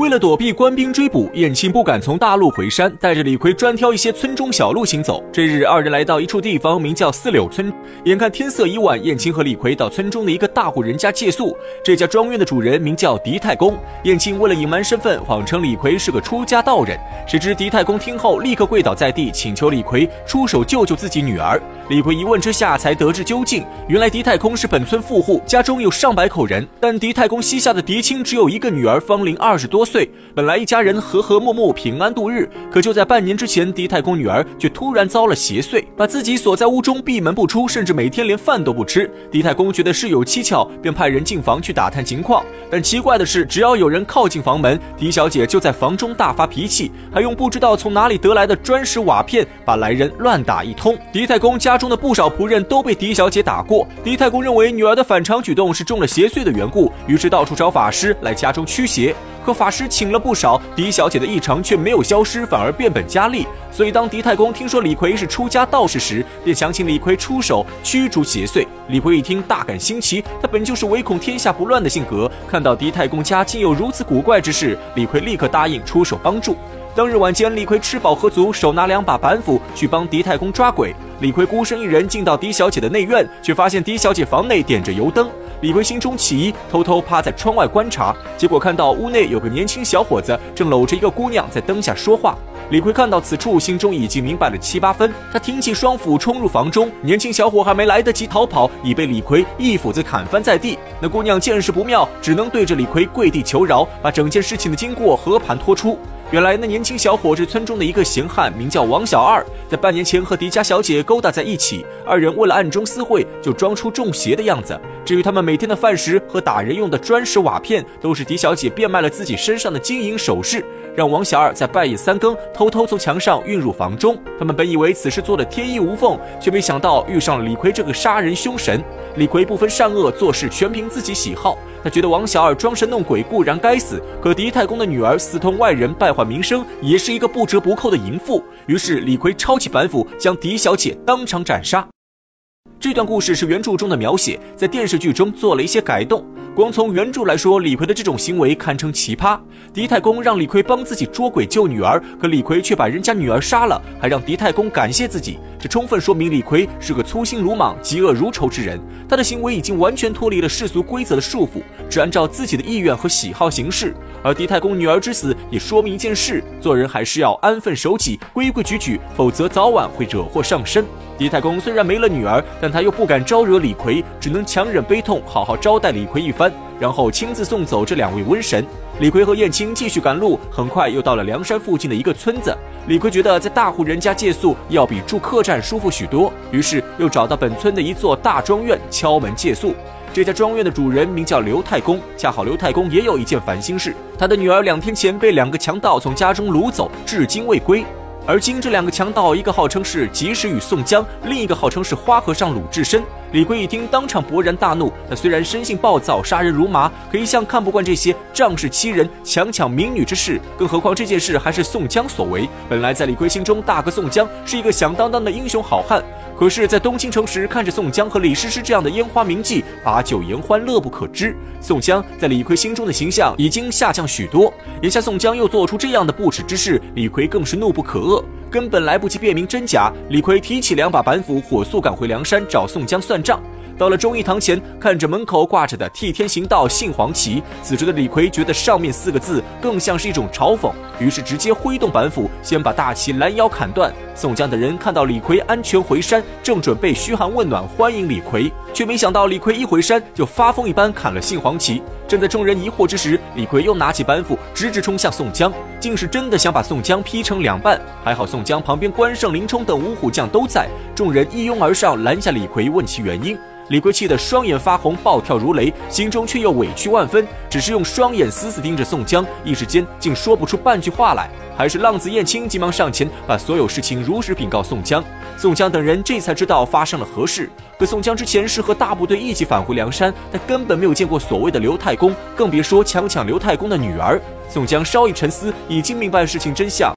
为了躲避官兵追捕，燕青不敢从大路回山，带着李逵专挑一些村中小路行走。这日，二人来到一处地方，名叫四柳村。眼看天色已晚，燕青和李逵到村中的一个大户人家借宿。这家庄园的主人名叫狄太公。燕青为了隐瞒身份，谎称李逵是个出家道人。谁知狄太公听后，立刻跪倒在地，请求李逵出手救救自己女儿。李逵一问之下，才得知究竟。原来狄太公是本村富户，家中有上百口人，但狄太公膝下的嫡亲只有一个女儿，芳龄二十多岁。岁本来一家人和和睦睦，平安度日。可就在半年之前，狄太公女儿却突然遭了邪祟，把自己锁在屋中，闭门不出，甚至每天连饭都不吃。狄太公觉得事有蹊跷，便派人进房去打探情况。但奇怪的是，只要有人靠近房门，狄小姐就在房中大发脾气，还用不知道从哪里得来的砖石瓦片把来人乱打一通。狄太公家中的不少仆人都被狄小姐打过。狄太公认为女儿的反常举动是中了邪祟的缘故，于是到处找法师来家中驱邪。可法师请了不少，狄小姐的异常却没有消失，反而变本加厉。所以当狄太公听说李逵是出家道士时，便想请李逵出手驱逐邪祟。李逵一听大感新奇，他本就是唯恐天下不乱的性格，看到狄太公家竟有如此古怪之事，李逵立刻答应出手帮助。当日晚间，李逵吃饱喝足，手拿两把板斧去帮狄太公抓鬼。李逵孤身一人进到狄小姐的内院，却发现狄小姐房内点着油灯。李逵心中起疑，偷偷趴在窗外观察，结果看到屋内有个年轻小伙子正搂着一个姑娘在灯下说话。李逵看到此处，心中已经明白了七八分。他挺起双斧冲入房中，年轻小伙还没来得及逃跑，已被李逵一斧子砍翻在地。那姑娘见势不妙，只能对着李逵跪地求饶，把整件事情的经过和盘托出。原来那年轻小伙是村中的一个闲汉，名叫王小二，在半年前和狄家小姐勾搭在一起。二人为了暗中私会，就装出中邪的样子。至于他们每天的饭食和打人用的砖石瓦片，都是狄小姐变卖了自己身上的金银首饰，让王小二在半夜三更偷偷从墙上运入房中。他们本以为此事做的天衣无缝，却没想到遇上了李逵这个杀人凶神。李逵不分善恶，做事全凭自己喜好。他觉得王小二装神弄鬼固然该死，可狄太公的女儿私通外人，败坏名声，也是一个不折不扣的淫妇。于是李逵抄起板斧，将狄小姐当场斩杀。这段故事是原著中的描写，在电视剧中做了一些改动。光从原著来说，李逵的这种行为堪称奇葩。狄太公让李逵帮自己捉鬼救女儿，可李逵却把人家女儿杀了，还让狄太公感谢自己，这充分说明李逵是个粗心鲁莽、嫉恶如仇之人。他的行为已经完全脱离了世俗规则的束缚，只按照自己的意愿和喜好行事。而狄太公女儿之死也说明一件事：做人还是要安分守己、规规矩矩，否则早晚会惹祸上身。狄太公虽然没了女儿，但他又不敢招惹李逵，只能强忍悲痛，好好招待李逵一番，然后亲自送走这两位瘟神。李逵和燕青继续赶路，很快又到了梁山附近的一个村子。李逵觉得在大户人家借宿要比住客栈舒服许多，于是又找到本村的一座大庄院敲门借宿。这家庄院的主人名叫刘太公，恰好刘太公也有一件烦心事，他的女儿两天前被两个强盗从家中掳走，至今未归。而今这两个强盗，一个号称是及时雨宋江，另一个号称是花和尚鲁智深。李逵一听，当场勃然大怒。他虽然生性暴躁，杀人如麻，可一向看不惯这些仗势欺人、强抢民女之事。更何况这件事还是宋江所为。本来在李逵心中，大哥宋江是一个响当当的英雄好汉。可是，在东京城时，看着宋江和李师师这样的烟花名妓，把酒言欢，乐不可支。宋江在李逵心中的形象已经下降许多。眼下宋江又做出这样的不耻之事，李逵更是怒不可遏。根本来不及辨明真假，李逵提起两把板斧，火速赶回梁山找宋江算账。到了忠义堂前，看着门口挂着的“替天行道，杏黄旗”，此时的李逵觉得上面四个字更像是一种嘲讽，于是直接挥动板斧，先把大旗拦腰砍断。宋江等人看到李逵安全回山，正准备嘘寒问暖欢迎李逵，却没想到李逵一回山就发疯一般砍了杏黄旗。正在众人疑惑之时，李逵又拿起板斧，直直冲向宋江，竟是真的想把宋江劈成两半。还好宋江旁边关胜、林冲等五虎将都在，众人一拥而上拦下李逵，问其原因。李逵气得双眼发红，暴跳如雷，心中却又委屈万分，只是用双眼死死盯着宋江，一时间竟说不出半句话来。还是浪子燕青急忙上前，把所有事情如实禀告宋江。宋江等人这才知道发生了何事。可宋江之前是和大部队一起返回梁山，他根本没有见过所谓的刘太公，更别说强抢刘太公的女儿。宋江稍一沉思，已经明白事情真相，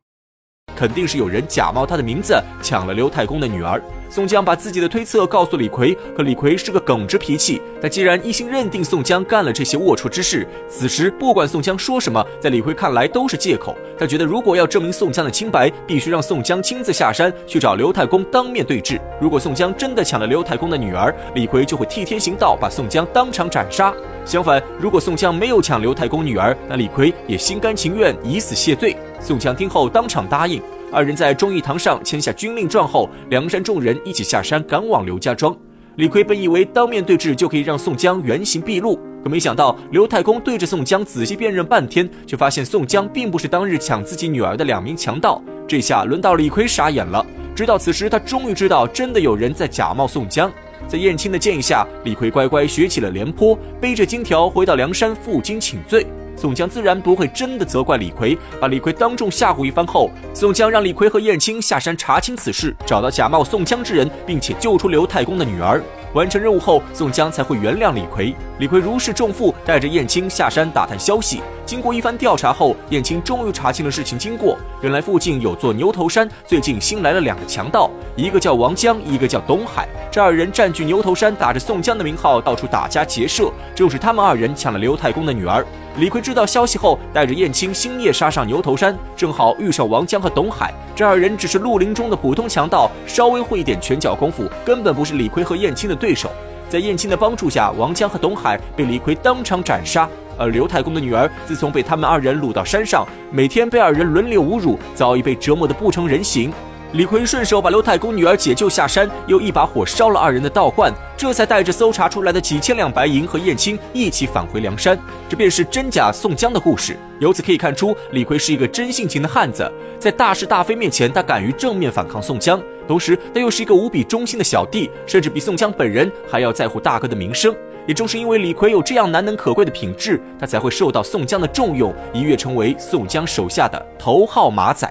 肯定是有人假冒他的名字抢了刘太公的女儿。宋江把自己的推测告诉李逵，可李逵是个耿直脾气。他既然一心认定宋江干了这些龌龊之事，此时不管宋江说什么，在李逵看来都是借口。他觉得如果要证明宋江的清白，必须让宋江亲自下山去找刘太公当面对质。如果宋江真的抢了刘太公的女儿，李逵就会替天行道，把宋江当场斩杀。相反，如果宋江没有抢刘太公女儿，那李逵也心甘情愿以死谢罪。宋江听后当场答应。二人在忠义堂上签下军令状后，梁山众人一起下山赶往刘家庄。李逵本以为当面对质就可以让宋江原形毕露，可没想到刘太公对着宋江仔细辨认半天，却发现宋江并不是当日抢自己女儿的两名强盗。这下轮到李逵傻眼了。直到此时，他终于知道真的有人在假冒宋江。在燕青的建议下，李逵乖乖学起了廉颇，背着金条回到梁山负荆请罪。宋江自然不会真的责怪李逵，把李逵当众吓唬一番后，宋江让李逵和燕青下山查清此事，找到假冒宋江之人，并且救出刘太公的女儿。完成任务后，宋江才会原谅李逵。李逵如释重负，带着燕青下山打探消息。经过一番调查后，燕青终于查清了事情经过。原来附近有座牛头山，最近新来了两个强盗，一个叫王江，一个叫董海。这二人占据牛头山，打着宋江的名号到处打家劫舍，就是他们二人抢了刘太公的女儿。李逵知道消息后，带着燕青星夜杀上牛头山，正好遇上王江和董海。这二人只是绿林中的普通强盗，稍微会一点拳脚功夫，根本不是李逵和燕青的对手。在燕青的帮助下，王江和董海被李逵当场斩杀。而刘太公的女儿，自从被他们二人掳到山上，每天被二人轮流侮辱，早已被折磨得不成人形。李逵顺手把刘太公女儿解救下山，又一把火烧了二人的道观，这才带着搜查出来的几千两白银和燕青一起返回梁山。这便是真假宋江的故事。由此可以看出，李逵是一个真性情的汉子，在大是大非面前，他敢于正面反抗宋江，同时他又是一个无比忠心的小弟，甚至比宋江本人还要在乎大哥的名声。也正是因为李逵有这样难能可贵的品质，他才会受到宋江的重用，一跃成为宋江手下的头号马仔。